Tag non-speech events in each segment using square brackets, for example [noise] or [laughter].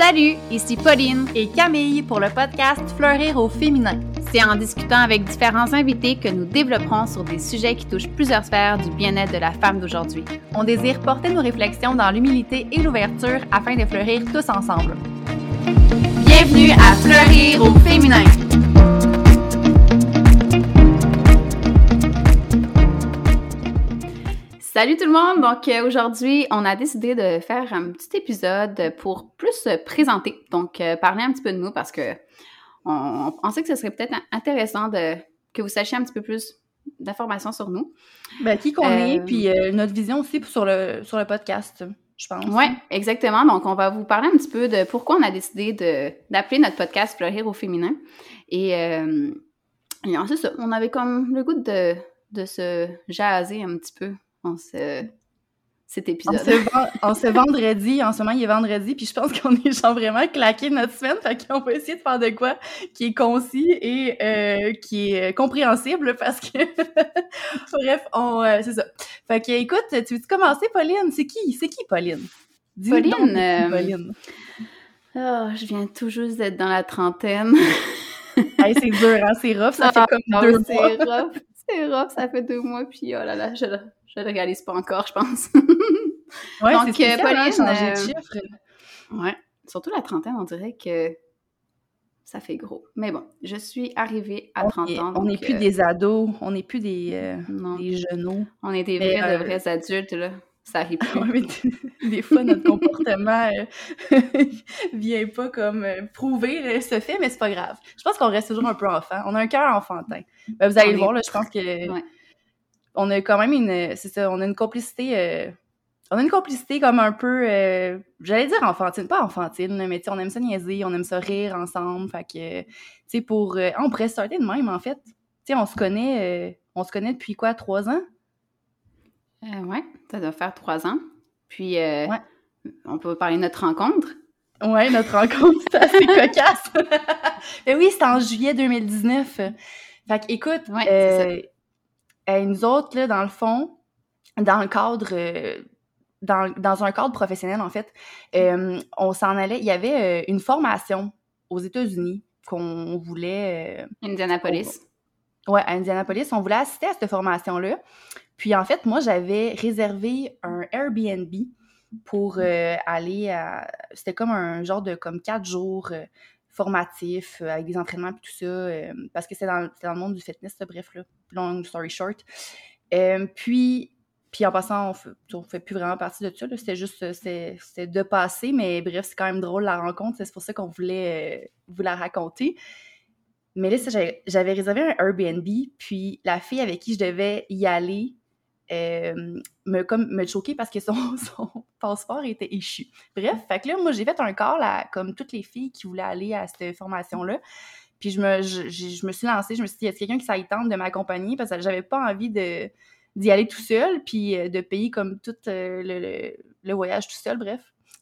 Salut, ici Pauline et Camille pour le podcast Fleurir au féminin. C'est en discutant avec différents invités que nous développerons sur des sujets qui touchent plusieurs sphères du bien-être de la femme d'aujourd'hui. On désire porter nos réflexions dans l'humilité et l'ouverture afin de fleurir tous ensemble. Bienvenue à Fleurir au féminin. Salut tout le monde! Donc euh, aujourd'hui, on a décidé de faire un petit épisode pour plus se présenter. Donc euh, parler un petit peu de nous parce que on, pensait que ce serait peut-être intéressant de que vous sachiez un petit peu plus d'informations sur nous. Ben, qui qu'on est, euh, puis notre vision aussi sur le, sur le podcast, je pense. Oui, exactement. Donc on va vous parler un petit peu de pourquoi on a décidé d'appeler notre podcast Fleurir au féminin. Et, et ensuite, on avait comme le goût de, de se jaser un petit peu en ce, cet épisode. En ce, vendredi, en ce moment, il est vendredi, puis je pense qu'on est genre vraiment claqué notre semaine, fait qu'on va essayer de faire de quoi qui est concis et euh, qui est compréhensible, parce que... [laughs] Bref, on... Euh, c'est ça. Fait que, écoute, tu veux commencer, Pauline? C'est qui? C'est qui, Pauline? Pauline? Euh, Pauline. Oh, je viens tout juste d'être dans la trentaine. [laughs] c'est dur, hein? C'est rough, ça fait ah, comme deux mois. C'est rough, c'est rough, ça fait deux mois, puis oh là là, je, je le réalise pas encore, je pense. ouais, Donc, euh, Pauline, changer de euh, chiffre. Ouais, surtout la trentaine, on dirait que ça fait gros. Mais bon, je suis arrivée à 30 ans. on n'est plus euh, des ados, on n'est plus des, euh, des genoux. On est des vrais, de vrais adultes, là. Ça arrive [laughs] plus. des fois, notre comportement [laughs] vient pas comme prouver ce fait, mais c'est pas grave. Je pense qu'on reste toujours un peu enfant. On a un cœur enfantin. Ben, vous allez le voir, là, je pense que on a quand même une, c'est ça, on a une complicité, euh, on a une complicité comme un peu, euh, j'allais dire enfantine, pas enfantine, mais tu on aime ça niaiser, on aime ça rire ensemble, fait que, tu sais, pour, euh, on pourrait starter de même, en fait. Tu sais, on se connaît, on se connaît depuis quoi, trois ans? ouais, ça doit faire trois ans. Puis, on peut parler de notre rencontre. Ouais, notre rencontre, [laughs] c'est assez [laughs] cocasse. [laughs] mais oui, c'était en juillet 2019. Fait que, écoute, ouais, et nous autres, là, dans le fond, dans le cadre, euh, dans, dans, un cadre professionnel, en fait, euh, on s'en allait, il y avait euh, une formation aux États-Unis qu'on voulait... Indianapolis. ouais, à Indianapolis. On voulait assister à cette formation-là. Puis, en fait, moi, j'avais réservé un Airbnb pour aller à... C'était comme un genre de comme quatre jours formatif, avec des entraînements et tout ça, parce que c'est dans, le monde du fitness, bref, long story short. Euh, puis, puis en passant, on ne fait plus vraiment partie de ça. C'était juste euh, c'était de passer, mais bref, c'est quand même drôle la rencontre. C'est pour ça qu'on voulait euh, vous la raconter. Mais là, j'avais réservé un Airbnb, puis la fille avec qui je devais y aller me, comme, me choquer parce que [laughs] son, son, passeport était échu. Bref, fait que là, moi, j'ai fait un call à, comme toutes les filles qui voulaient aller à cette formation-là. Puis je me, je, je, me suis lancée, je me suis dit, a quelqu'un qui s'aille tente de m'accompagner? Parce que j'avais pas envie de d'y aller tout seul, puis euh, de payer comme tout euh, le, le, voyage tout seul, bref.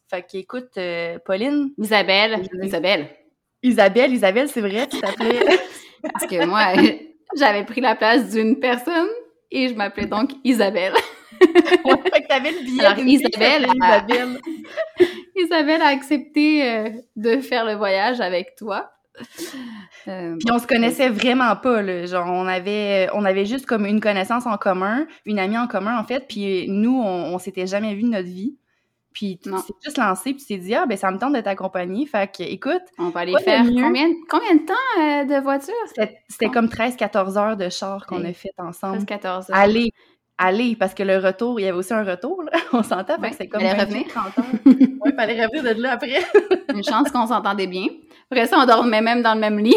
Fait qu'écoute, euh, Pauline. Isabelle. Isabelle. Isabelle, Isabelle, c'est vrai, tu t'appelais. [laughs] parce que moi, [laughs] j'avais pris la place d'une personne et je m'appelais donc Isabelle. [laughs] fait que t'avais le billet. Alors, Isabelle, Isabelle. [laughs] Isabelle a accepté de faire le voyage avec toi. Euh, puis on se connaissait vraiment pas, là. Genre, on avait, on avait juste comme une connaissance en commun, une amie en commun, en fait. Puis nous, on, s'était jamais vu de notre vie. Puis tu t'es juste lancé, puis tu t'es dit, ah, ben ça me tente de t'accompagner. Fait que, écoute. On va aller faire combien, combien de temps euh, de voiture? C'était comme 13-14 heures de char qu'on a fait ensemble. 13-14 heures. Allez, allez, parce que le retour, il y avait aussi un retour, là. [laughs] On s'entend, fait que c'est comme. Fallait revenir. 30 heures. [laughs] ouais, fallait revenir de là après. [laughs] Une chance qu'on s'entendait bien. Après ça, on dormait même dans le même lit.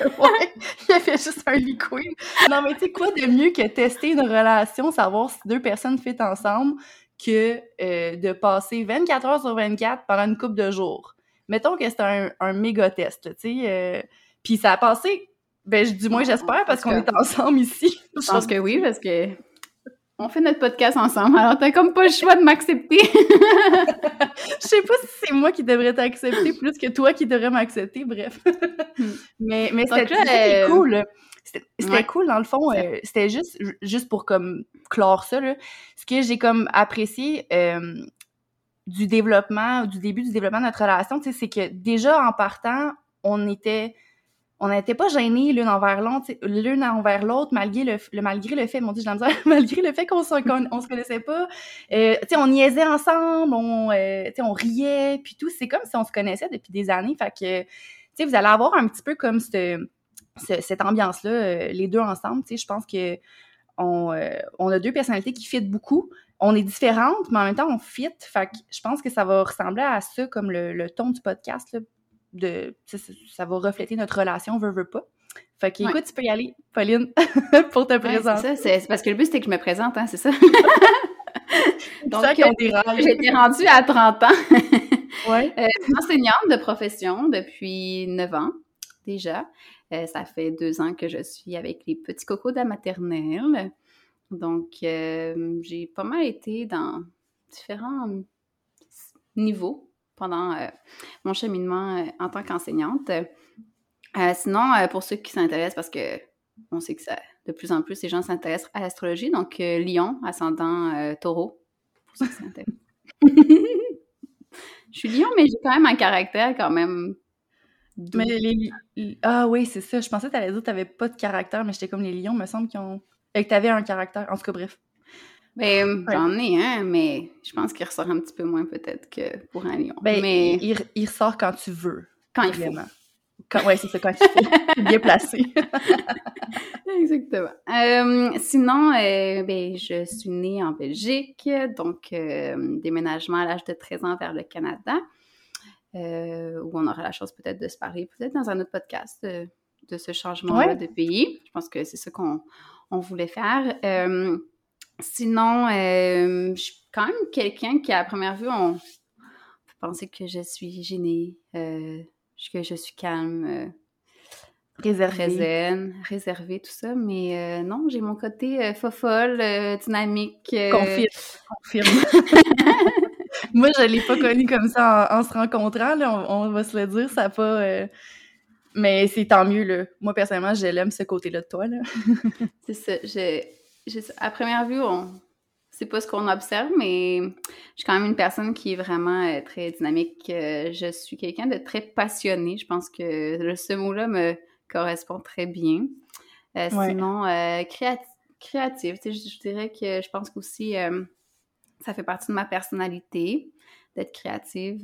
ouais, il y avait juste un lit queen. Non, mais tu sais quoi de mieux que tester une relation, savoir si deux personnes fit ensemble, que euh, de passer 24 heures sur 24 pendant une couple de jours. Mettons que c'était un, un, méga test, tu sais. Euh, puis ça a passé, ben du moins j'espère, parce qu'on est ensemble ici. [laughs] Je pense que oui, parce que on fait notre podcast ensemble, alors t'as comme pas le choix de m'accepter. [laughs] je sais pas si c'est moi qui devrais t'accepter plus que toi qui devrais m'accepter, bref. Hmm. [laughs] mais mais c'était euh, cool. C'était cool, dans le fond. Euh, c'était juste, juste pour comme clore ça, là. Ce que j'ai comme apprécié, euh, du développement, du début du développement de notre relation, c'est que déjà en partant, on était on n'était pas gênés l'une envers l'autre, l'une envers l'autre, malgré le, malgré le fait, mon dieu, je [laughs] malgré le fait qu'on se, se connaissait pas. Euh, tu sais, on niaisait ensemble, on, euh, on riait, puis tout. C'est comme si on se connaissait depuis des années. Fait que, tu sais, vous allez avoir un petit peu comme cette, cette ambiance-là, euh, les deux ensemble. Tu sais, je pense que on, euh, on, a deux personnalités qui fitent beaucoup. On est différentes, mais en même temps, on fit. Fait que je pense que ça va ressembler à ça, comme le, le ton du podcast, là, de ça, va refléter notre relation, veut, veut pas. Fait que, écoute, tu peux y aller, Pauline, [laughs] pour te présenter. c'est ça, parce que le but, c'était que je me présente, hein, c'est ça? [laughs] Donc, euh, j'ai été rendue à 30 ans. ouais. Euh, enseignante de profession depuis 9 ans, déjà. Euh, ça fait deux ans que je suis avec les petits cocos de la maternelle. Donc, j'ai pas mal été dans différents niveaux pendant euh, mon cheminement euh, en tant qu'enseignante. Euh, sinon, pour ceux qui s'intéressent, parce que on sait que de plus en plus, les gens s'intéressent à l'astrologie, donc Lion, ascendant taureau, pour ceux qui s'intéressent. [laughs] Je suis lion, mais j'ai quand même un caractère quand même. Mais les, Ah oui, c'est ça. Je pensais que tu allais dire que n'avais pas de caractère, mais j'étais comme les lions, me semble qu'ils ont. Et que tu avais un caractère. En tout cas, bref. Ben, j'en ai un, mais je pense qu'il ressort un petit peu moins peut-être que pour un lion. Ben, mais... il, il, ressort quand tu veux. Quand il faut. Quand, ouais, c'est ça, quand il faut. [laughs] bien placé. [laughs] Exactement. Euh, sinon, euh, ben, je suis née en Belgique, donc euh, déménagement à l'âge de 13 ans vers le Canada, où on aura la chance peut-être de se parler, peut-être dans un autre podcast de ce changement de pays. Je pense que c'est ça qu'on on voulait faire. Sinon, euh, je suis quand même quelqu'un qui, à première vue, on peut penser que je suis gênée, euh, que je suis calme, euh, réservée. réservée, tout ça. Mais non, j'ai mon côté fofolle, dynamique. Confirme. [laughs] Confirme. [laughs] Moi, je ne l'ai pas connu comme ça en, se rencontrant, là, on, va se le dire, ça n'a pas... Mais c'est tant mieux, là. Moi, personnellement, je l'aime, ce côté-là de toi, là. [laughs] c'est ça, à première vue, on c'est pas ce qu'on observe, mais je suis quand même une personne qui est vraiment euh, très dynamique. Euh, je suis quelqu'un de très passionné. Je pense que ce mot-là me correspond très bien. Euh, sinon, créative, je, dirais que je pense qu'aussi ça fait partie de ma personnalité d'être créative.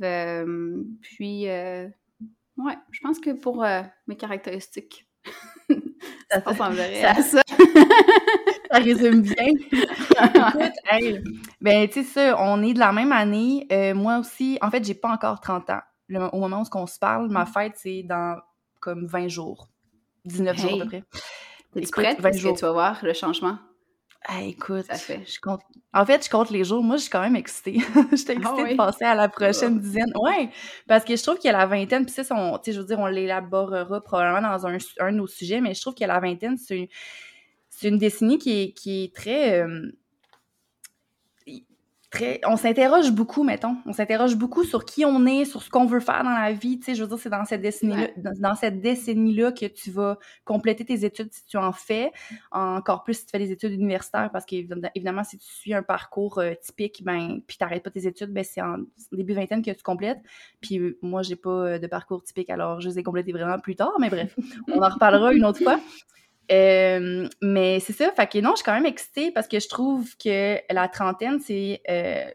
puis, ouais, je pense que pour mes caractéristiques, [laughs] ça ressemblerait à ça. [laughs] ça résume bien. [laughs] Écoute, ben, tu sais, ça, on est de la même année. Euh, moi aussi, en fait, j'ai pas encore 30 ans. au moment où on se parle, ma fête, c'est dans comme 20 jours. 19 jours à peu près. T'es prête? Parce que tu vas voir le changement. Écoute, ça fait. Je compte... en fait, je compte les jours. Moi, je suis quand même excitée. [laughs] je suis ah excitée de passer à la prochaine dizaine. Ouais, parce que je trouve qu'il y a la vingtaine, puis ça, on, je veux dire, on l'élaborera probablement dans un, un de nos sujets, mais je trouve qu'il y a la vingtaine, c'est c'est une décennie qui est, qui est très, euh, très. On s'interroge beaucoup, mettons. On s'interroge beaucoup sur qui on est, sur ce qu'on veut faire dans la vie. Tu sais, je veux dire, c'est dans cette décennie-là, dans, cette décennie-là que tu vas compléter tes études si tu en fais. Encore plus si tu fais des études universitaires, parce qu'évidemment, si tu suis un parcours euh, typique, ben, puis t'arrêtes pas tes études, ben, c'est en début vingtaine que tu complètes. Puis euh, moi, j'ai pas de parcours typique, alors je les ai complétés vraiment plus tard, mais bref, [laughs] on en reparlera une autre fois. Euh, mais c'est ça, fait que non, je suis quand même excitée parce que je trouve que la trentaine, c'est. Euh,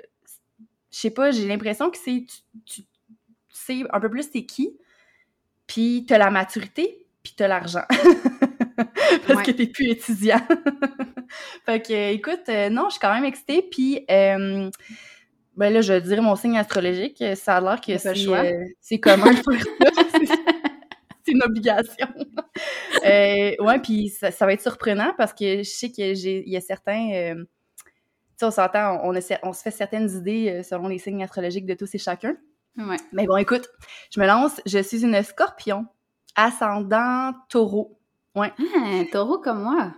je sais pas, j'ai l'impression que c'est. Tu, sais un peu plus t'es qui, puis t'as la maturité, puis t'as l'argent. [laughs] parce que t'es plus étudiant. [laughs] fait que, écoute, euh, non, je suis quand même excitée, puis. ben là, je dirais mon signe astrologique. Ça a l'air que c'est commun de faire ça. c'est une obligation. Euh, ouais, puis ça, va être surprenant parce que je sais qu'il y a certains. Euh, tu sais, on s'entend, on, on, se fait certaines idées euh, selon les signes astrologiques de tous et chacun. Ouais. Mais bon, écoute, je me lance. Je suis une scorpion, ascendant taureau. Ouais. Ah, taureau comme moi.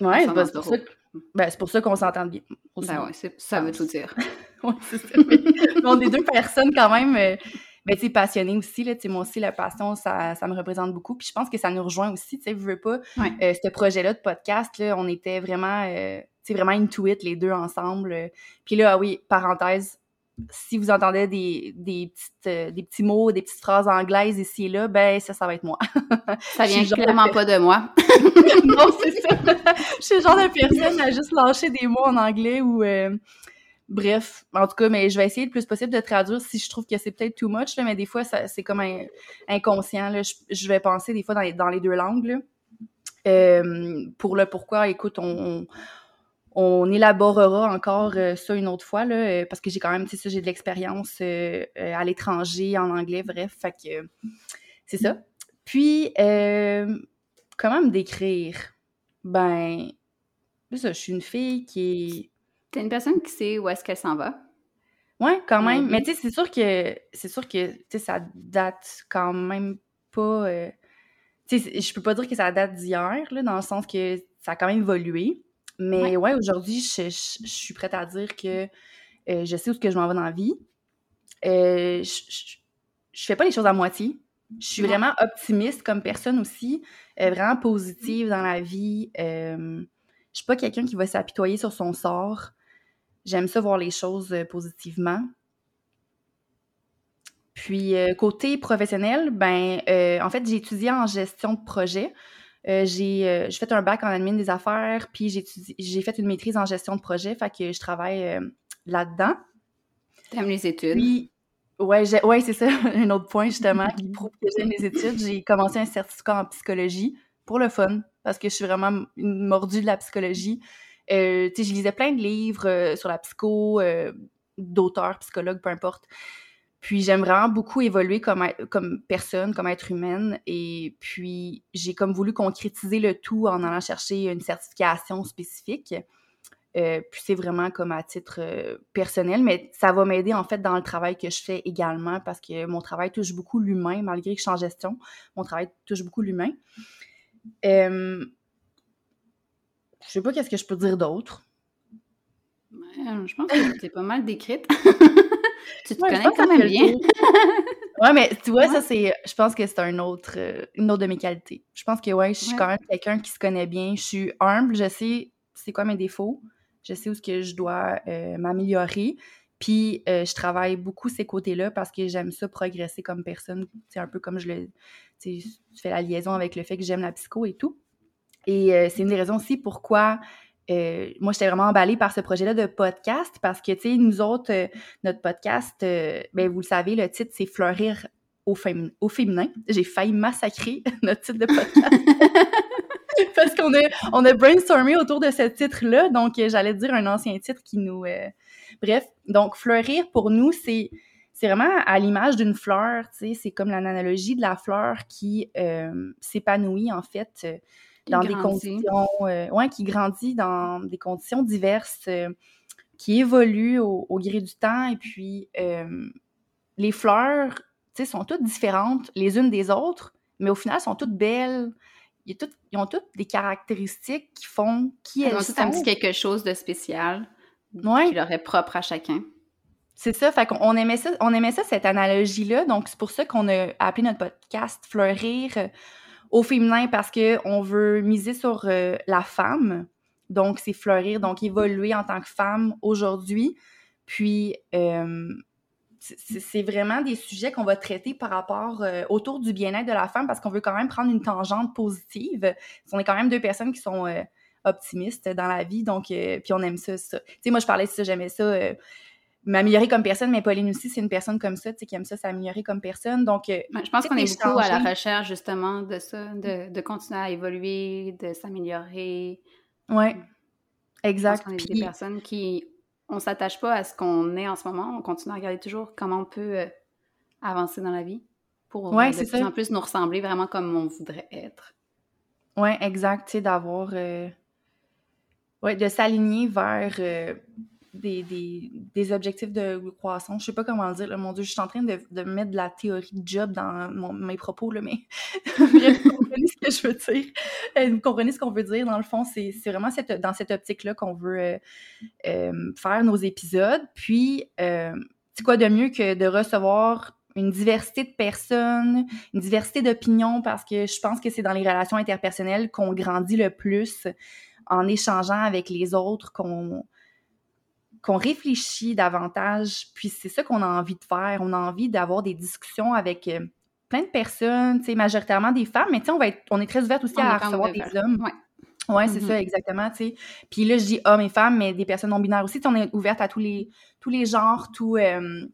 Ouais, ben, c'est pour, ça ben, pour ça qu'on s'entend bien. Ben ouais, ça veut tout dire. [laughs] ouais, c'est ça. on est deux personnes quand même. Euh, mais tu sais, passionné aussi, là, moi aussi, la passion, ça, ça me représente beaucoup. Puis je pense que ça nous rejoint aussi, tu sais, je veux pas, euh, ce projet-là de podcast, là, on était vraiment, euh, tu sais, vraiment into it, les deux ensemble. Puis là, ah oui, parenthèse, si vous entendez des, des, petites, euh, des petits mots, des petites phrases anglaises ici et là, ben ça, ça va être moi. [laughs] ça vient clairement pas de moi. [laughs] non, c'est ça. [laughs] Je suis le genre de personne à juste lâcher des mots en anglais ou... Euh, bref, en tout cas, mais je vais essayer le plus possible de traduire si je trouve que c'est peut-être too much, là, mais des fois, c'est comme un, inconscient. Là. Je, vais penser des fois dans les, dans les deux langues. Là. Euh, pour le pourquoi, écoute, on, on élaborera encore euh, ça une autre fois, là, euh, parce que j'ai quand même, tu sais, j'ai de l'expérience à l'étranger, en anglais, bref, fait que c'est ça. Puis, comment me décrire? Ben, ça, je suis une fille qui. T'es une personne qui sait où est-ce qu'elle s'en va? Ouais, quand même. Mais tu sais, c'est sûr que, c'est sûr que, tu sais, ça date quand même pas... tu sais, je peux pas dire que ça date d'hier, là, dans le sens que ça a quand même évolué. Mais ouais, aujourd'hui, je, suis prête à dire que euh, je sais où ce que je m'en vais dans la vie. Euh, je, je, fais pas les choses à moitié. Je suis vraiment optimiste comme personne aussi, euh, vraiment positive dans la vie. je suis pas quelqu'un qui va s'apitoyer sur son sort. J'aime ça voir les choses positivement. Puis côté professionnel, ben en fait j'ai étudié en gestion de projet. Euh, j'ai euh, fait un bac en admin des affaires, puis j'ai fait une maîtrise en gestion de projet, fait que je travaille euh, là-dedans. T'aimes les études? Puis, ouais, ouais c'est ça, [laughs] un autre point justement qui [laughs] prouve que j'aime les études. J'ai commencé un certificat en psychologie pour le fun, parce que je suis vraiment une mordue de la psychologie. Euh, je lisais plein de livres sur la psycho, d'auteurs, psychologues, peu importe. Puis j'aime vraiment beaucoup évoluer comme, comme personne, comme être humaine. Et puis j'ai comme voulu concrétiser le tout en allant chercher une certification spécifique. Euh, puis c'est vraiment comme à titre euh, personnel, mais ça va m'aider en fait dans le travail que je fais également parce que mon travail touche beaucoup l'humain, malgré que je suis en gestion, mon travail touche beaucoup l'humain. Euh, je sais pas qu'est-ce que je peux dire d'autre. je pense que c'est pas mal décrite. [laughs] Tu te connais quand même bien. ouais, mais tu vois, ça, c'est. Je pense que c'est un autre, euh, une autre de mes qualités. Je pense que, ouais, je suis quand même quelqu'un qui se connaît bien. Je suis humble, je sais c'est quoi mes défauts. Je sais où ce que je dois euh, m'améliorer. Puis, euh, je travaille beaucoup ces côtés-là parce que j'aime ça progresser comme personne. C'est un peu comme je le. Tu fais la liaison avec le fait que j'aime la psycho et tout. Et c'est une des raisons aussi pourquoi euh, moi, j'étais vraiment emballée par ce projet-là de podcast parce que, tu sais, nous autres, euh, notre podcast, euh, ben, vous le savez, le titre, c'est Fleurir au, au féminin. J'ai failli massacrer [laughs] notre titre de podcast. [laughs] parce qu'on a, on a brainstormé autour de ce titre-là. Donc, j'allais dire un ancien titre qui nous... Bref, donc, fleurir, pour nous, c'est c'est vraiment à l'image d'une fleur, tu sais, c'est comme l'analogie de la fleur qui s'épanouit, en fait, dans des conditions, euh, ouais, qui grandit dans des conditions diverses, euh, qui évoluent au, gré du temps. Et puis, euh, les fleurs, tu sais, sont toutes différentes les unes des autres, mais au final, sont toutes belles. Ils, ont toutes des caractéristiques qui font qui elles, sont. un petit quelque chose de spécial ouais. qui leur est propre à chacun. C'est ça, fait qu'on aimait ça, on aimait ça, cette analogie-là. Donc, c'est pour ça qu'on a appelé notre podcast Fleurir au féminin parce qu'on veut miser sur euh, la femme. Donc, c'est fleurir, donc évoluer en tant que femme aujourd'hui. Puis, euh, c'est vraiment des sujets qu'on va traiter par rapport euh, autour du bien-être de la femme parce qu'on veut quand même prendre une tangente positive. On est quand même deux personnes qui sont optimistes dans la vie, donc, puis on aime ça. ça. Tu sais, moi, je parlais de ça, j'aimais ça m'améliorer comme personne, mais Pauline aussi, c'est une personne comme ça, tu sais, qui aime ça s'améliorer comme personne. Donc, euh, je pense qu'on est beaucoup à la recherche, justement, de ça, de, de continuer à évoluer, de s'améliorer. Ouais, exact. on est des personnes qui, on s'attache pas à ce qu'on est en ce moment, on continue à regarder toujours comment on peut euh, avancer dans la vie pour ouais, de plus en plus nous ressembler vraiment comme on voudrait être. Ouais, exact, tu sais, d'avoir... Euh, ouais, de s'aligner vers des, des, objectifs de croissance. Je sais pas comment dire. mon Dieu, je suis en train de, de mettre de la théorie de job dans mes propos, là, mais [laughs] vous comprenez ce que je veux dire. Euh, vous comprenez ce qu'on veut dire. Dans le fond, c'est vraiment cette, dans cette optique-là qu'on veut euh, euh, faire nos épisodes. Puis, c'est quoi de mieux que de recevoir une diversité de personnes, une diversité d'opinions, parce que je pense que c'est dans les relations interpersonnelles qu'on grandit le plus en échangeant avec les autres, qu'on qu'on réfléchit davantage, puis c'est ça qu'on a envie de faire. On a envie d'avoir des discussions avec euh, plein de personnes, majoritairement des femmes, mais tu sais, on, va être, on est très ouverte aussi à recevoir des hommes. Ouais. Ouais, c'est ça, mm-hmm. exactement, tu sais. Puis là, je dis hommes et femmes, mais des personnes non binaires aussi. on est ouverte à tous les, tous les genres, tout, euh,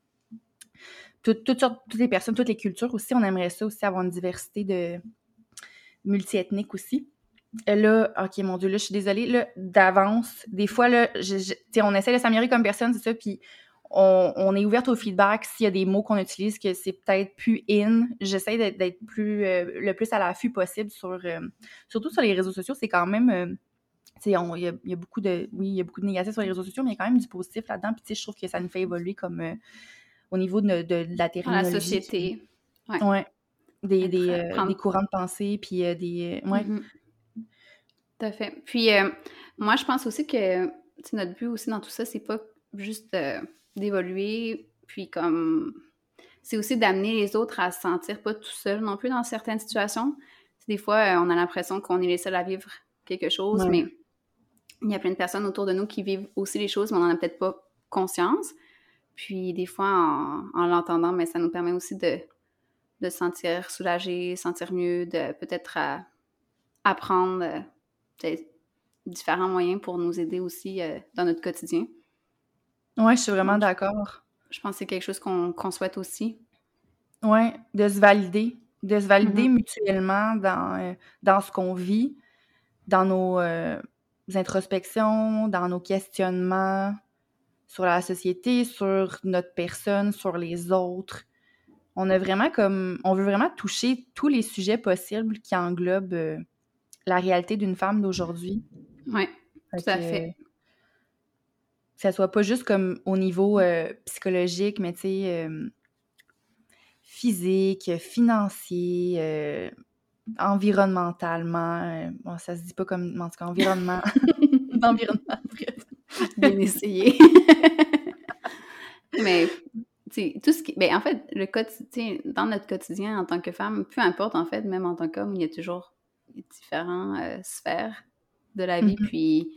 toutes, toutes, toutes les personnes, toutes les cultures aussi. On aimerait ça aussi, avoir une diversité de multiethnique aussi. Là, ok, mon Dieu, là, je suis désolée, là, d'avance, des fois, là, je, on essaie de s'améliorer comme personne, c'est ça, puis on, est ouverte au feedback s'il y a des mots qu'on utilise que c'est peut-être plus in. J'essaie d'être plus euh, le plus à l'affût possible sur euh, surtout sur les réseaux sociaux, c'est quand même euh, il y, a, beaucoup de oui, il y a beaucoup de négatifs sur les réseaux sociaux, mais il y a quand même du positif là-dedans. Puis je trouve que ça nous fait évoluer comme au niveau de, de, la terminologie. la société. Ouais. Des, des, des, courants de pensée, puis des. ouais. Mm-hmm. Tout à fait. Puis moi, je pense aussi que notre but aussi dans tout ça, c'est pas juste d'évoluer, puis comme c'est aussi d'amener les autres à se sentir pas tout seul non plus dans certaines situations. Des fois, euh, on a l'impression qu'on est les seuls à vivre quelque chose, mais il y a plein de personnes autour de nous qui vivent aussi les choses, mais on n'en a peut-être pas conscience. Puis des fois, en, l'entendant, mais ça nous permet aussi de, de se sentir soulagé, sentir mieux, de peut-être euh, apprendre euh, différents moyens pour nous aider aussi dans notre quotidien. Oui, je suis vraiment d'accord. Je pense que c'est quelque chose qu'on souhaite aussi. Oui, de se valider, de se valider mm-hmm. mutuellement dans, euh, dans ce qu'on vit, dans nos euh, introspections, dans nos questionnements sur la société, sur notre personne, sur les autres. On a vraiment comme on veut vraiment toucher tous les sujets possibles qui englobent euh, la réalité d'une femme d'aujourd'hui. Oui, tout à fait que ça soit pas juste comme au niveau euh, psychologique, mais tu sais, euh, physique, financier, euh, environnementalement. bon, ça se dit pas comme, en tout cas, environnement. [laughs] environnement, [laughs] Bien essayé. [laughs] mais, tu sais, tout ce qui. Ben, en fait, le quotidien, dans notre quotidien en tant que femme, peu importe, en fait, même en tant qu'homme, il y a toujours différentes sphères de la vie, mm-hmm. puis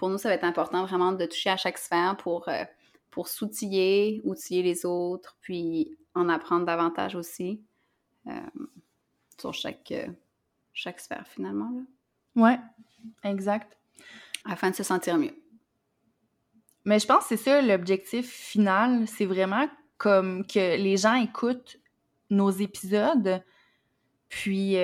pour nous, ça va être important vraiment de toucher à chaque sphère pour, euh, pour s'outiller, outiller les autres, puis en apprendre davantage aussi euh, sur chaque, euh, chaque sphère finalement. Là. Ouais, exact. Afin de se sentir mieux. Mais je pense que c'est ça l'objectif final, c'est vraiment comme que les gens écoutent nos épisodes, puis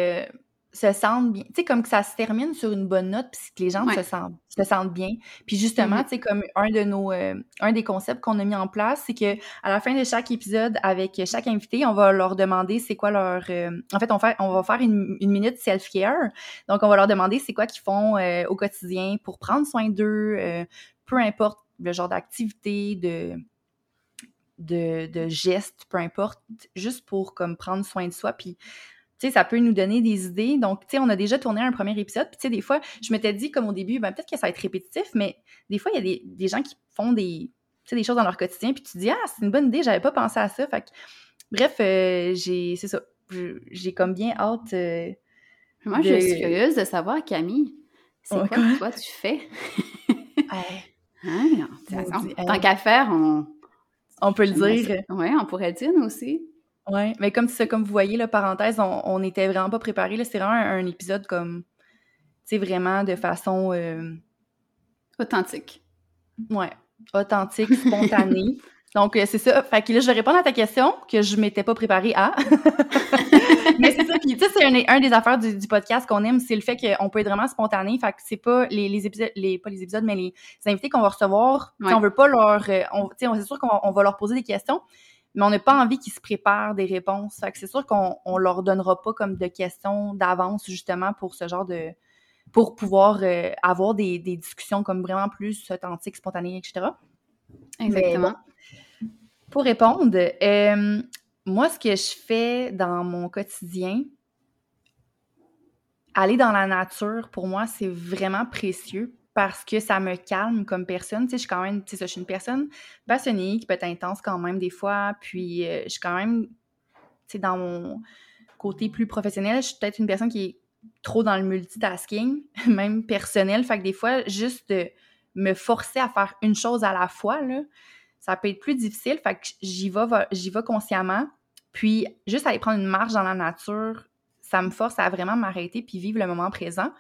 se sentent bien. Tu sais, comme que ça se termine sur une bonne note, puis que les gens se, sentent, se sentent bien. Puis justement, mm-hmm. tu sais, comme un de nos, euh, un des concepts qu'on a mis en place, c'est que à la fin de chaque épisode, avec chaque invité, on va leur demander c'est quoi leur... Euh, en fait, on, fait, on va faire une, une minute self-care. Donc, on va leur demander c'est quoi qu'ils font euh, au quotidien pour prendre soin d'eux, peu importe le genre d'activité, de... De, de gestes, peu importe, juste pour comme prendre soin de soi. Puis tu sais, ça peut nous donner des idées. Donc, tu sais, on a déjà tourné un premier épisode. Puis, tu sais, des fois, je m'étais dit, comme au début, ben, peut-être que ça va être répétitif, mais des fois, il y a des, des, gens qui font des, des choses dans leur quotidien. Puis, tu te dis, ah, c'est une bonne idée, j'avais pas pensé à ça. Fait que, bref, euh, j'ai, c'est ça. J'ai comme bien hâte. Euh, Moi, je suis curieuse de savoir, Camille, c'est quoi, que toi tu fais? [laughs] hein, tant qu'à faire, on. On peut le dire. Oui, on pourrait le dire, nous aussi. Oui, mais comme, comme vous voyez, la parenthèse, on n'était vraiment pas préparé. C'est vraiment un, épisode comme, tu sais, vraiment de façon... Euh, authentique. Ouais, authentique, spontanée. [laughs] Donc, euh, c'est ça. Fait que là, je vais répondre à ta question que je m'étais pas préparée à. [laughs] mais c'est ça. Puis, tu sais, c'est un, des affaires du, podcast qu'on aime, c'est le fait qu'on peut être vraiment spontané. Fait que c'est pas les, épisodes, les, pas les épisodes, mais les, invités qu'on va recevoir. Ouais. On veut pas leur. Euh, on, c'est sûr qu'on va leur poser des questions, mais on n'a pas envie qu'ils se préparent des réponses. Fait que c'est sûr qu'on on leur donnera pas comme de questions d'avance justement pour ce genre de pour pouvoir euh, avoir des, des, discussions comme vraiment plus authentiques, spontanées, etc. Exactement. pour répondre, euh, moi, ce que je fais dans mon quotidien, aller dans la nature, pour moi, c'est vraiment précieux parce que ça me calme comme personne. Tu sais, je suis quand même, une personne passionnée, qui peut être intense quand même des fois, puis euh, je suis quand même, tu sais, dans mon côté plus professionnel, je suis peut-être une personne qui est trop dans le multitasking, [laughs] même personnel, fait que des fois, juste de me forcer à faire une chose à la fois, là, ça peut être plus difficile. Fait que j'y vais, j'y vais consciemment. Puis, juste aller prendre une marche dans la nature, ça me force à vraiment m'arrêter puis vivre le moment présent.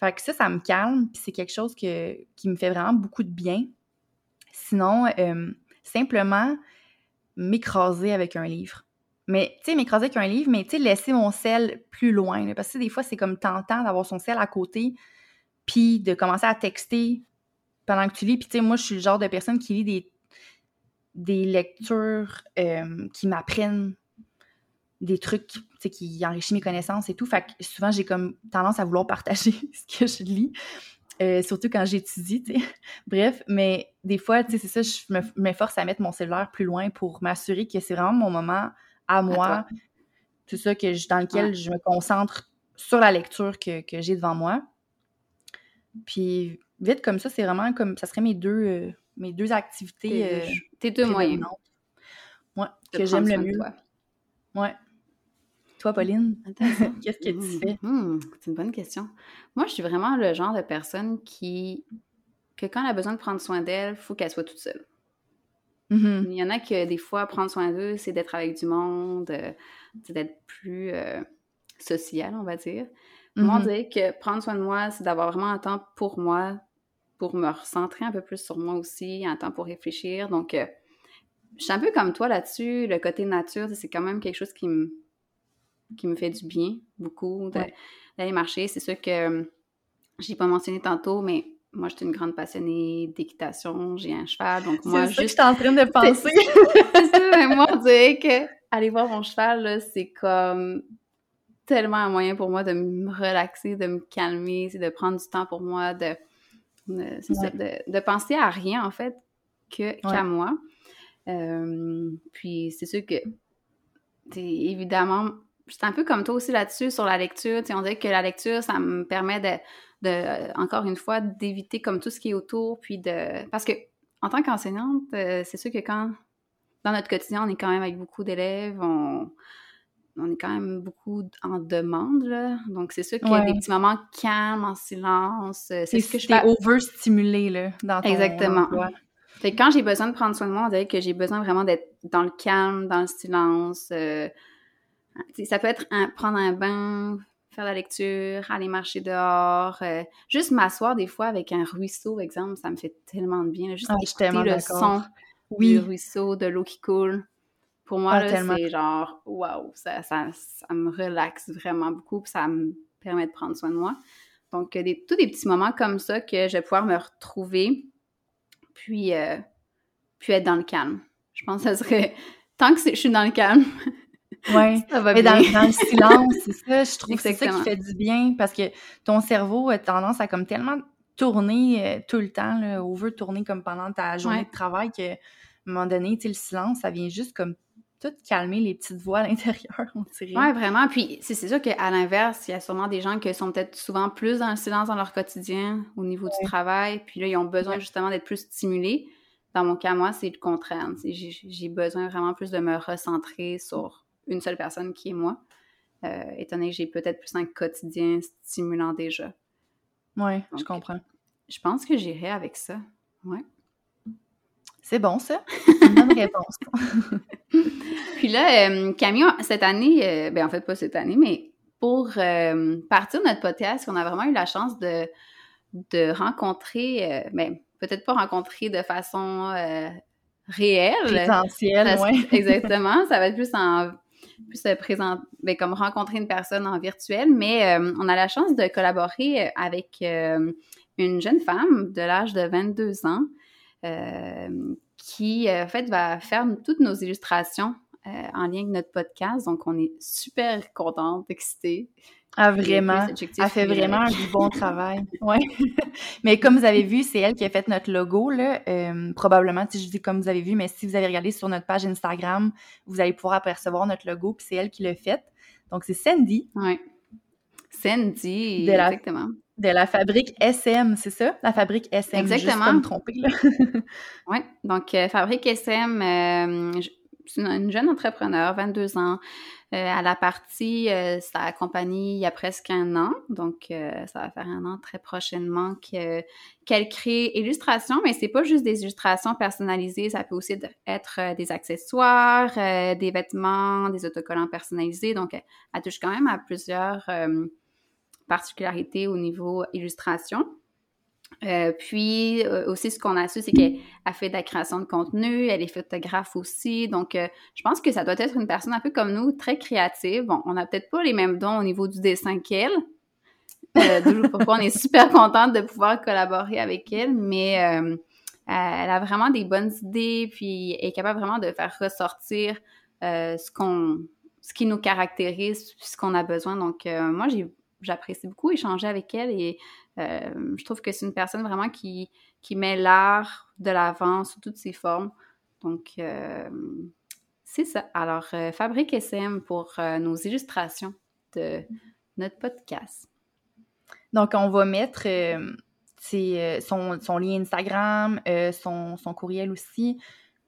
Fait que ça, ça me calme, puis c'est quelque chose que, qui me fait vraiment beaucoup de bien. Sinon, euh, simplement m'écraser avec un livre. Mais, tu sais, m'écraser avec un livre, mais, tu sais, laisser mon sel plus loin. parce que des fois, c'est comme tentant d'avoir son sel à côté, puis de commencer à texter pendant que tu lis. Puis, tu sais, moi, je suis le genre de personne qui lit des, des lectures euh, qui m'apprennent des trucs qui enrichissent mes connaissanses et tout. Fait que souvent, j'ai comme tendance à vouloir partager [laughs] ce que je lis. Euh, surtout quand j'étudie. Bref, mais des fois, c'est ça, je m'efforce à mettre mon cellulaire plus loin pour m'assurer que c'est vraiment mon moment à moi, tout ça, que je, dans lequel je me concentre sur la lecture que, j'ai devant moi. Puis, vite comme ça, c'est vraiment comme, ça serait mes deux, euh, mes deux activités. Tes, deux euh, moyens. Ouais, que j'aime le mieux. Ouais. Toi, Pauline, [laughs] qu'est-ce que tu hmm. fais? Hmm, c'est une bonne question. Moi, je suis vraiment le genre de personne qui, que quand elle a besoin de prendre soin d'elle, il faut qu'elle soit toute seule. Il y en a que des fois, prendre soin d'eux, c'est d'être avec du monde, euh, c'est d'être plus euh, social, on va dire. Moi, on dirait que prendre soin de moi, c'est d'avoir vraiment un temps pour moi, pour me recentrer un peu plus sur moi aussi, un temps pour réfléchir. Donc, euh, je suis un peu comme toi là-dessus. Le côté nature, c'est quand même quelque chose qui me qui me fait du bien beaucoup d'aller marcher. C'est sûr que j'ai pas mentionné tantôt, mais moi, je suis une grande passionnée d'équitation. J'ai un cheval, donc moi, juste... je suis en train de [laughs] penser. c'est ça, mais moi, on dirait que aller voir mon cheval, c'est comme tellement un moyen pour moi de me relaxer, de me calmer, c'est de prendre du temps pour moi, de, de, penser à rien, en fait, que, qu'à moi. Euh, puis c'est sûr que, évidemment, c'est un peu comme toi aussi là-dessus, sur la lecture. on dirait que la lecture, ça me permet de, encore une fois, d'éviter comme tout ce qui est autour, puis de... Parce que, en tant qu'enseignante, euh, c'est sûr que quand, dans notre quotidien, on est quand même avec beaucoup d'élèves, on, on est quand même beaucoup en demande, là. Donc, c'est sûr qu'il y a des petits moments calmes, en silence. Euh, c'est ce que je fais. overstimulé, là, dans ton Exactement. Fait que quand j'ai besoin de prendre soin de moi, on dirait que j'ai besoin vraiment d'être dans le calme, dans le silence, euh, ça peut être prendre un bain, faire la lecture, aller marcher dehors, euh, juste m'asseoir des fois avec un ruisseau, exemple, ça me fait tellement de bien. juste ah, écouter le son oui. du ruisseau, de l'eau qui coule. Pour moi, ah, c'est genre, waouh, ça, ça, me relaxe vraiment beaucoup, puis ça me permet de prendre soin de moi. Donc, euh, des, tous des petits moments comme ça que je vais pouvoir me retrouver, puis, euh, puis être dans le calme. Je pense que ça serait, tant que je suis dans le calme, Oui, [laughs] mais dans, le silence, c'est ça, je trouve que c'est ça qui fait du bien parce que ton cerveau a tendance à comme tellement tourner euh, tout le temps, là, ou veut tourner comme pendant ta journée de travail qu'à un moment donné, le silence, ça vient juste comme tout calmer les petites voix à l'intérieur, on dirait. Oui, vraiment. Puis c'est sûr qu'à l'inverse, il y a sûrement des gens qui sont peut-être souvent plus dans le silence dans leur quotidien au niveau du travail, puis là, ils ont besoin justement d'être plus stimulés. Dans mon cas, moi, c'est le contraire. J'ai besoin vraiment plus de me recentrer sur une seule personne qui est moi, euh, étant donné que j'ai peut-être plus un quotidien stimulant déjà. Oui, je comprends. Je pense que j'irai avec ça. Ouais. C'est bon, ça. [laughs] une bonne réponse. [laughs] Puis là, euh, Camille, cette année, euh, ben en fait, pas cette année, mais pour euh, partir de notre podcast, on a vraiment eu la chance de, de rencontrer, ben, peut-être pas rencontrer de façon réelle. Oui. [laughs] exactement. Ça va être plus en plus présenter, ben, comme rencontrer une personne en virtuel, mais euh, on a la chance de collaborer euh, avec euh, une jeune femme de l'âge de 22 ans qui, en fait, va faire toutes nos illustrations en lien avec notre podcast. Donc, on est super contente, excitée. Ah, vraiment. Elle fait vraiment [laughs] du bon travail. Oui. [laughs] mais comme vous avez vu, c'est elle qui a fait notre logo, là. Euh, probablement, si je dis comme vous avez vu, mais si vous avez regardé sur notre page Instagram, vous allez pouvoir apercevoir notre logo, puis c'est elle qui l'a fait. Donc, c'est Sandy. Oui. Sandy, exactement. De la fabrique SM, c'est ça? La fabrique SM. Exactement. Juste me tromper, là. [laughs] oui. Donc, euh, fabrique SM, euh, c'est une, jeune entrepreneur, 22 ans. Euh, elle a parti euh, sa il y a presque un an, donc euh, ça va faire un an très prochainement qu'elle crée illustration, mais c'est pas juste des illustrations personnalisées, ça peut aussi être des accessoires, des vêtements, des autocollants personnalisés, donc elle touche quand même à plusieurs particularités au niveau illustration. Euh, puis euh, aussi, ce qu'on a su, c'est qu'elle a fait de la création de contenu, elle est photographe aussi. Donc, euh, je pense que ça doit être une personne un peu comme nous, très créative. Bon, on n'a peut-être pas les mêmes dons au niveau du dessin qu'elle. [laughs] pourquoi on est super contente de pouvoir collaborer avec elle, mais elle a vraiment des bonnes idées, puis elle est capable vraiment de faire ressortir ce qu'on, ce qui nous caractérise, ce qu'on a besoin. Donc, moi, j'apprécie beaucoup échanger avec elle et euh, je trouve que c'est une personne vraiment qui, met l'art de l'avant sous toutes ses formes. Donc, euh, c'est ça. Alors, euh, Fabrique SM pour nos illustrations de notre podcast. Donc, on va mettre son, lien Instagram, son, courriel aussi.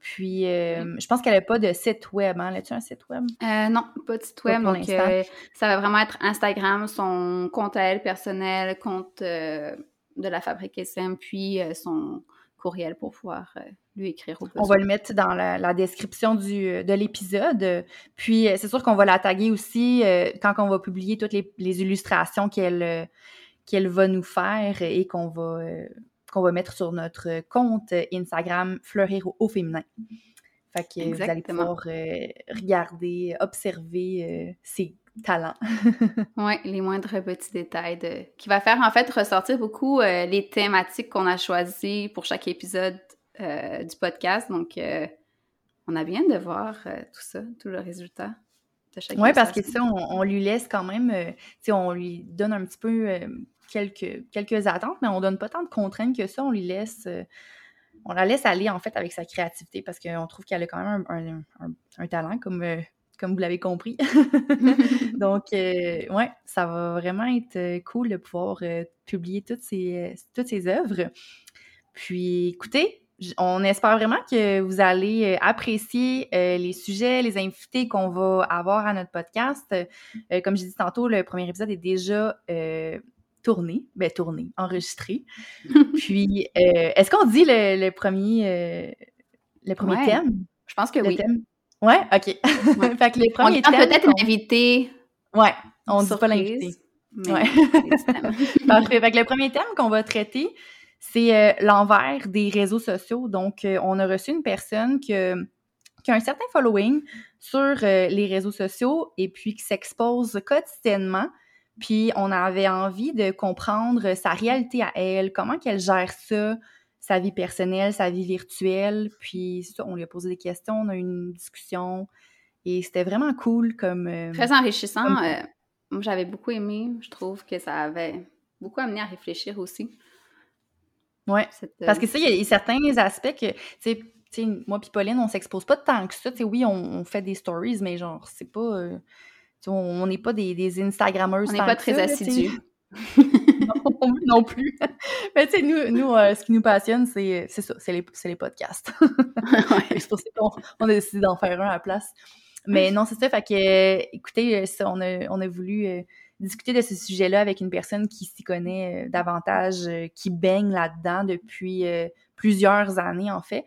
Puis, euh, je pense qu'elle n'a pas de site web. Hein? As-tu un site web? Euh, non, pas de site web. donc, euh, ça va vraiment être Instagram, son compte à elle personnel, compte de la Fabrique SM, puis son courriel pour pouvoir lui écrire au besoin. On va le mettre dans la, description du, de l'épisode. Puis, c'est sûr qu'on va la taguer aussi quand on va publier toutes les, les illustrations qu'elle qu'elle va nous faire et qu'on va qu'on va mettre sur notre compte Instagram Fleurir au féminin. Fait que vous allez pouvoir euh, regarder, observer ses euh, talents. [laughs] oui, les moindres petits détails qui va faire en fait ressortir beaucoup euh, les thématiques qu'on a choisies pour chaque épisode du podcast. Donc, on a bien de voir tout ça, tout le résultat de chaque Oui, parce que ça, on, lui laisse quand même, on lui donne un petit peu quelques, quelques attentes, mais on donne pas tant de contraintes que ça. On lui laisse, euh, on la laisse aller en fait avec sa créativité parce qu'on trouve qu'elle a quand même un, talent, comme, euh, comme vous l'avez compris. [laughs] [laughs] Donc, euh, ouais, ça va vraiment être cool de pouvoir publier toutes ces, toutes œuvres. Puis, écoutez, on espère vraiment que vous allez apprécier les sujets, les invités qu'on va avoir à notre podcast. comme je dit tantôt, le premier épisode est déjà tourné, ben tourné, enregistré. [laughs] Puis, euh, est-ce qu'on dit le, premier, euh, le premier thème? Je pense que oui. Thème? Ouais, ok. [laughs] fait que les premiers on peut-être une invité. Ouais, on ne dit pas l'invité. Ouais. [laughs] Parfait. Fait que le premier thème qu'on va traiter, c'est euh, l'envers des réseaux sociaux. Donc, on a reçu une personne qui a un certain following sur les réseaux sociaux et puis qui s'expose quotidiennement puis on avait envie de comprendre sa réalité à elle, comment qu'elle gère ça, sa vie personnelle, sa vie virtuelle. Puis ça, on lui a posé des questions, on a eu une discussion et c'était vraiment cool comme... Euh, Très enrichissant. Euh, moi, j'avais beaucoup aimé. Je trouve que ça avait beaucoup amené à réfléchir aussi. Oui, parce que ça, il y a certains aspects que, tu sais, moi puis Pauline, on s'expose pas tant que ça. Tu sais, oui, on, fait des stories, mais genre, c'est pas... Euh, on n'est pas des, des Instagrammeuses. On n'est pas très assidus. [laughs] non, plus. [laughs] Mais tu sais, nous, nous euh, ce qui nous passionne, c'est ça, c'est les, les, podcasts. [laughs] c'est pour ça qu'on a décidé d'en faire un à la place. Mais non, c'est ça. Fait que, écoutez, on, a, on a voulu euh, discuter de ce sujet-là avec une personne qui s'y connaît euh, davantage, qui baigne là-dedans depuis plusieurs années, en fait.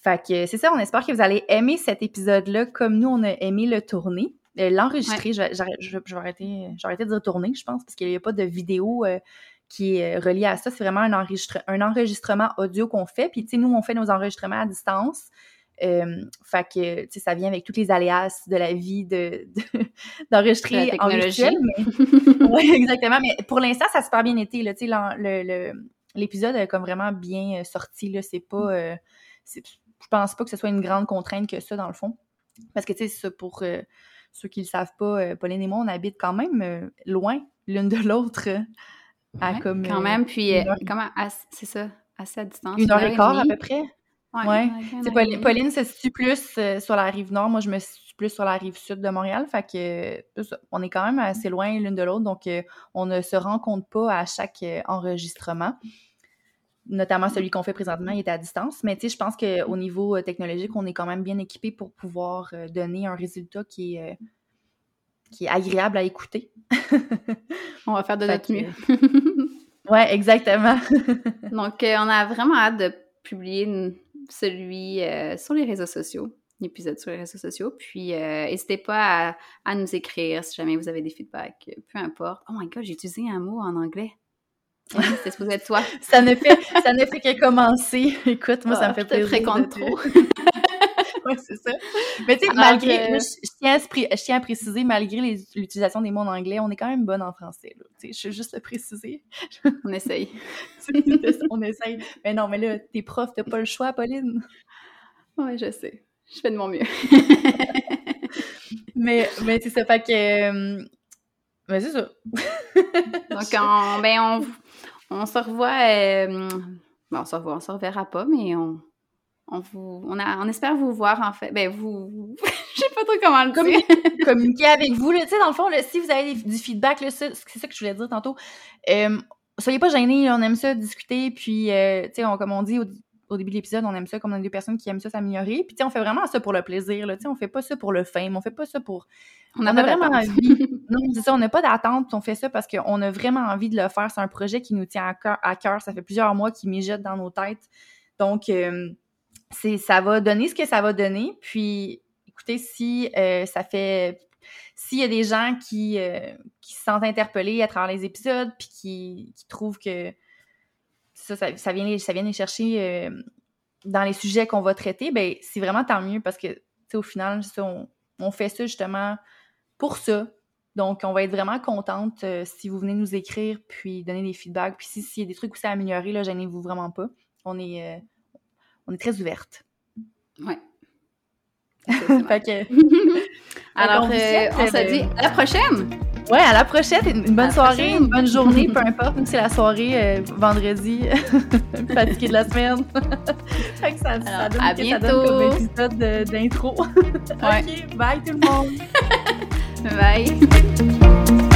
Fait que c'est ça, on espère que vous allez aimer cet épisode-là comme nous, on a aimé le tourner. Euh, l'enregistrer, je, vais arrêter, de dire tourner, je pense, parce qu'il n'y a pas de vidéo euh, qui est euh, reliée à ça. C'est vraiment un, un enregistrement audio qu'on fait. Puis, tu sais, nous, on fait nos enregistrements à distance. fait que, tu sais, ça vient avec tous les aléas de la vie [laughs] d'enregistrer en virtuel. [laughs] oui, exactement. Mais pour l'instant, ça a super bien été. Là, tu sais, l'épisode est comme vraiment bien sorti. Là, c'est pas... je pense pas que ce soit une grande contrainte que ça, dans le fond. Parce que, tu sais, pour ceux qui ne le savent pas, euh, Pauline et moi, on habite quand même euh, loin l'une de l'autre. à comme, quand euh, même, puis comment c'est ça, assez à distance. Une heure et quart à peu près. Ouais. Pauline, Pauline, se situe plus sur la rive nord, moi je me situe plus sur la rive sud de Montréal, fait que on est quand même assez loin l'une de l'autre, donc on ne se rencontre pas à chaque enregistrement. Notamment celui qu'on fait présentement, il est à distance. Mais tu sais, je pense qu'au niveau euh, technologique, on est quand même bien équipé pour pouvoir euh, donner un résultat qui est, euh, qui est agréable à écouter. [laughs] on va faire de notre mieux. [laughs] ouais, exactement. [laughs] Donc, on a vraiment hâte de publier celui sur les réseaux sociaux, l'épisode sur les réseaux sociaux. Puis, n'hésitez pas à, à, nous écrire si jamais vous avez des feedbacks, peu importe. Oh my god, j'ai utilisé un mot en anglais. C'est supposé être toi. [laughs] ça ne fait, ça ne fait que commencer. [laughs] Écoute, moi, ça me ah, fait plaisir. Je te fréquente trop. [laughs] oui, c'est ça. Mais tu sais, malgré, moi, je, tiens à, je, tiens à, préciser, malgré l'utilisation des mots en anglais, on est quand même bonne en français. Là. Tu sais, je veux juste le préciser. on essaye. on essaye. Mais non, mais là, t'es prof, t'as pas le choix, Pauline. Oui, je sais. Je fais de mon mieux. mais mais c'est ça, fait que... Euh, mais c'est ça. Donc, on, ben, on, on se revoit. Euh, bon, on se revoit, on se reverra pas, mais on, on vous, on, a, on espère vous voir en fait. Ben vous, [laughs] je sais pas trop comment le dire. [laughs] communiquer avec vous. Tu sais, dans le fond, si vous avez du feedback, c'est ça que je voulais dire tantôt. Euh, soyez pas gênés, on aime ça discuter, puis euh, tu sais, comme on dit au, début de l'épisode, on aime ça comme on a des personnes qui aiment ça s'améliorer. Puis, tu sais, on fait vraiment ça pour le plaisir, là. Tu sais, on fait pas ça pour le fame, on fait pas ça pour. On, a, vraiment envie. [laughs] non, c'est ça, on n'a pas d'attente, on fait ça parce qu'on a vraiment envie de le faire. C'est un projet qui nous tient à cœur, à cœur. Ça fait plusieurs mois qu'il mijote dans nos têtes. Donc, euh, c'est, ça va donner ce que ça va donner. Puis, écoutez, si euh, ça fait s'il y a des gens qui, euh, qui se sentent interpellés à travers les épisodes, puis qui, qui trouvent que ça, ça, vient, les, ça vient les chercher euh, dans les sujets qu'on va traiter, ben c'est vraiment tant mieux parce que, au final, on, fait ça justement pour ça. Donc, on va être vraiment contente euh, si vous venez nous écrire puis donner des feedbacks. Puis s'il y a des trucs aussi à améliorer, là, gênez-vous vraiment pas. On est, euh, on est très ouverte. Ouais. [laughs] [laughs] Alors, on, se dit à la prochaine! Ouais, à la prochaine. Une bonne soirée, une bonne journée, peu importe. Même si c'est la soirée euh, vendredi, [laughs] fatiguée de la semaine. [laughs] fait que ça, ça donne, à bientôt. Ça donne comme épisode d'intro. [laughs] Ouais. ok, bye tout le monde. bye.